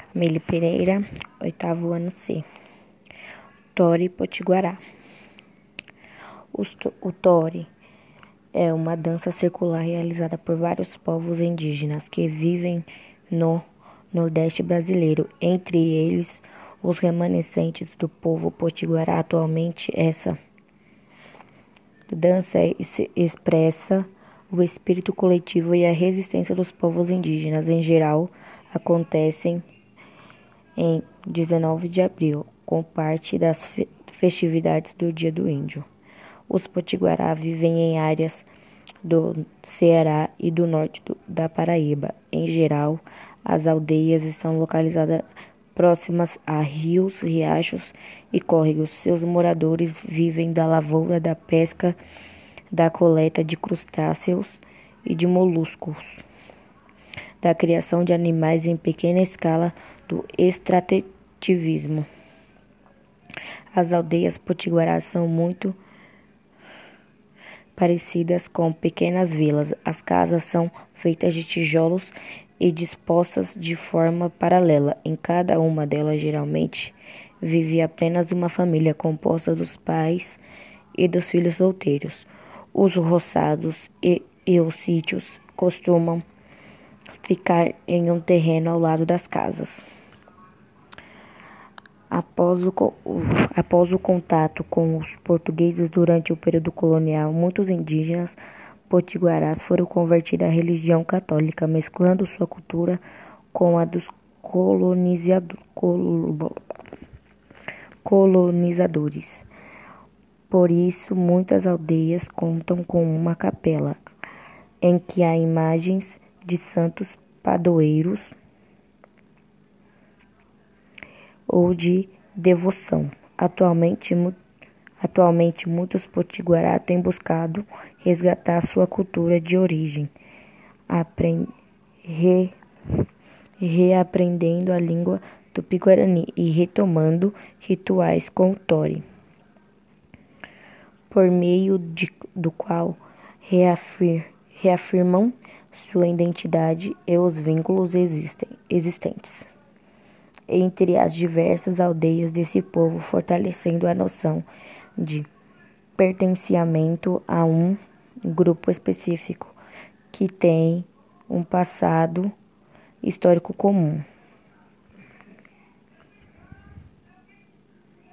Camille Pereira, oitavo ano C. Tori Potiguará. O Tori é uma dança circular realizada por vários povos indígenas que vivem no Nordeste brasileiro, entre eles os remanescentes do povo potiguará. Atualmente, essa dança expressa o espírito coletivo e a resistência dos povos indígenas. Em geral, acontecem em 19 de abril, com parte das festividades do Dia do Índio. Os potiguará vivem em áreas do Ceará e do norte do, da Paraíba. Em geral, as aldeias estão localizadas próximas a rios, riachos e córregos. Seus moradores vivem da lavoura, da pesca, da coleta de crustáceos e de moluscos, da criação de animais em pequena escala, do extrativismo. As aldeias potiguaras são muito parecidas com pequenas vilas. As casas são feitas de tijolos e dispostas de forma paralela. Em cada uma delas, geralmente, vive apenas uma família composta dos pais e dos filhos solteiros. Os roçados e, e os sítios costumam ficar em um terreno ao lado das casas. Após o, após o contato com os portugueses durante o período colonial, muitos indígenas potiguarás foram convertidos à religião católica, mesclando sua cultura com a dos colonizadores. Por isso, muitas aldeias contam com uma capela em que há imagens de santos padroeiros ou de devoção. Atualmente, atualmente muitos potiguará têm buscado resgatar sua cultura de origem, re, reaprendendo a língua tupi-guarani e retomando rituais com o Tori, por meio de, do qual reafir, reafirmam sua identidade e os vínculos existem, existentes entre as diversas aldeias desse povo, fortalecendo a noção de pertencimento a um grupo específico que tem um passado histórico comum.